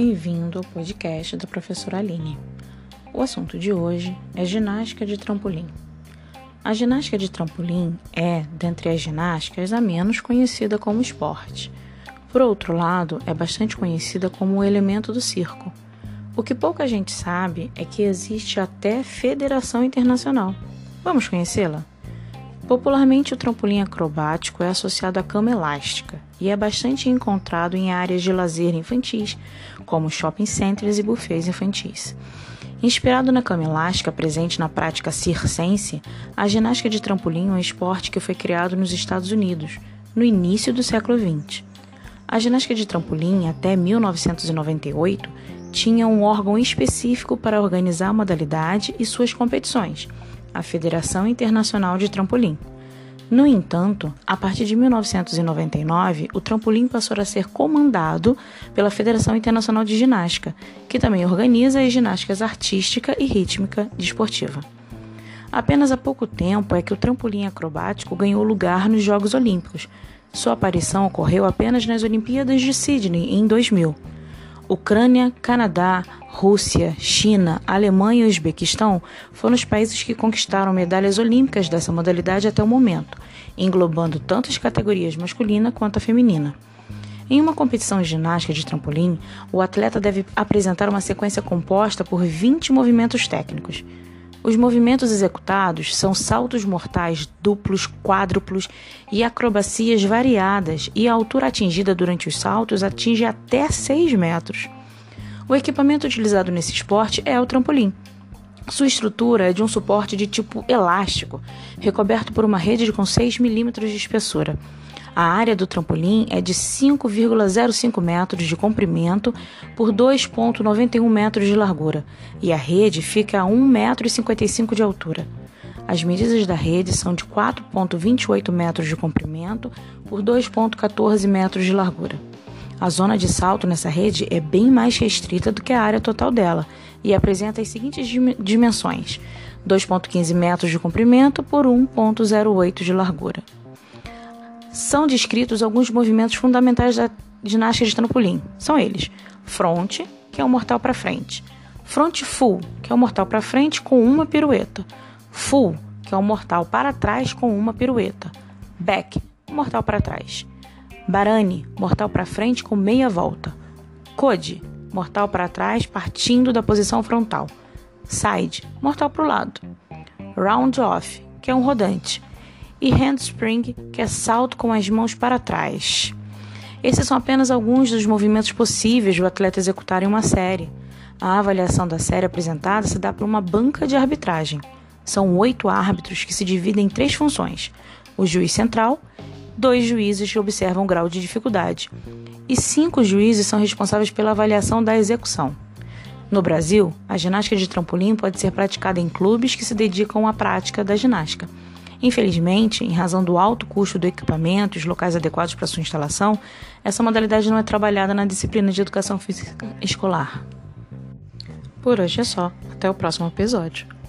bem-vindo ao podcast da professora Aline. O assunto de hoje é ginástica de trampolim. A ginástica de trampolim é, dentre as ginásticas, a menos conhecida como esporte. Por outro lado, é bastante conhecida como o elemento do circo. O que pouca gente sabe é que existe até federação internacional. Vamos conhecê-la? Popularmente, o trampolim acrobático é associado à cama elástica e é bastante encontrado em áreas de lazer infantis, como shopping centers e buffets infantis. Inspirado na cama elástica presente na prática circense, a ginástica de trampolim é um esporte que foi criado nos Estados Unidos, no início do século XX. A ginástica de trampolim, até 1998, tinha um órgão específico para organizar a modalidade e suas competições – a Federação Internacional de Trampolim. No entanto, a partir de 1999, o trampolim passou a ser comandado pela Federação Internacional de Ginástica, que também organiza as ginásticas artística e rítmica desportiva. Apenas há pouco tempo é que o trampolim acrobático ganhou lugar nos Jogos Olímpicos. Sua aparição ocorreu apenas nas Olimpíadas de Sydney em 2000. Ucrânia, Canadá, Rússia, China, Alemanha e Uzbequistão foram os países que conquistaram medalhas olímpicas dessa modalidade até o momento, englobando tanto as categorias masculina quanto a feminina. Em uma competição de ginástica de trampolim, o atleta deve apresentar uma sequência composta por 20 movimentos técnicos. Os movimentos executados são saltos mortais duplos, quádruplos e acrobacias variadas, e a altura atingida durante os saltos atinge até 6 metros. O equipamento utilizado nesse esporte é o trampolim. Sua estrutura é de um suporte de tipo elástico, recoberto por uma rede com 6 milímetros de espessura. A área do trampolim é de 5,05 metros de comprimento por 2,91 metros de largura e a rede fica a 1,55 metro de altura. As medidas da rede são de 4,28 metros de comprimento por 2,14 metros de largura. A zona de salto nessa rede é bem mais restrita do que a área total dela e apresenta as seguintes dimensões: 2,15 metros de comprimento por 1,08 de largura são descritos alguns movimentos fundamentais da ginástica de trampolim. São eles: front, que é o mortal para frente, front full, que é o mortal para frente com uma pirueta, full, que é o mortal para trás com uma pirueta, back, mortal para trás, barani, mortal para frente com meia volta, code, mortal para trás partindo da posição frontal, side, mortal para o lado, round off, que é um rodante e handspring, que é salto com as mãos para trás. Esses são apenas alguns dos movimentos possíveis do atleta executar em uma série. A avaliação da série apresentada se dá por uma banca de arbitragem. São oito árbitros que se dividem em três funções: o juiz central, dois juízes que observam o grau de dificuldade, e cinco juízes são responsáveis pela avaliação da execução. No Brasil, a ginástica de trampolim pode ser praticada em clubes que se dedicam à prática da ginástica. Infelizmente, em razão do alto custo do equipamento e os locais adequados para sua instalação, essa modalidade não é trabalhada na disciplina de educação física escolar. Por hoje é só. Até o próximo episódio.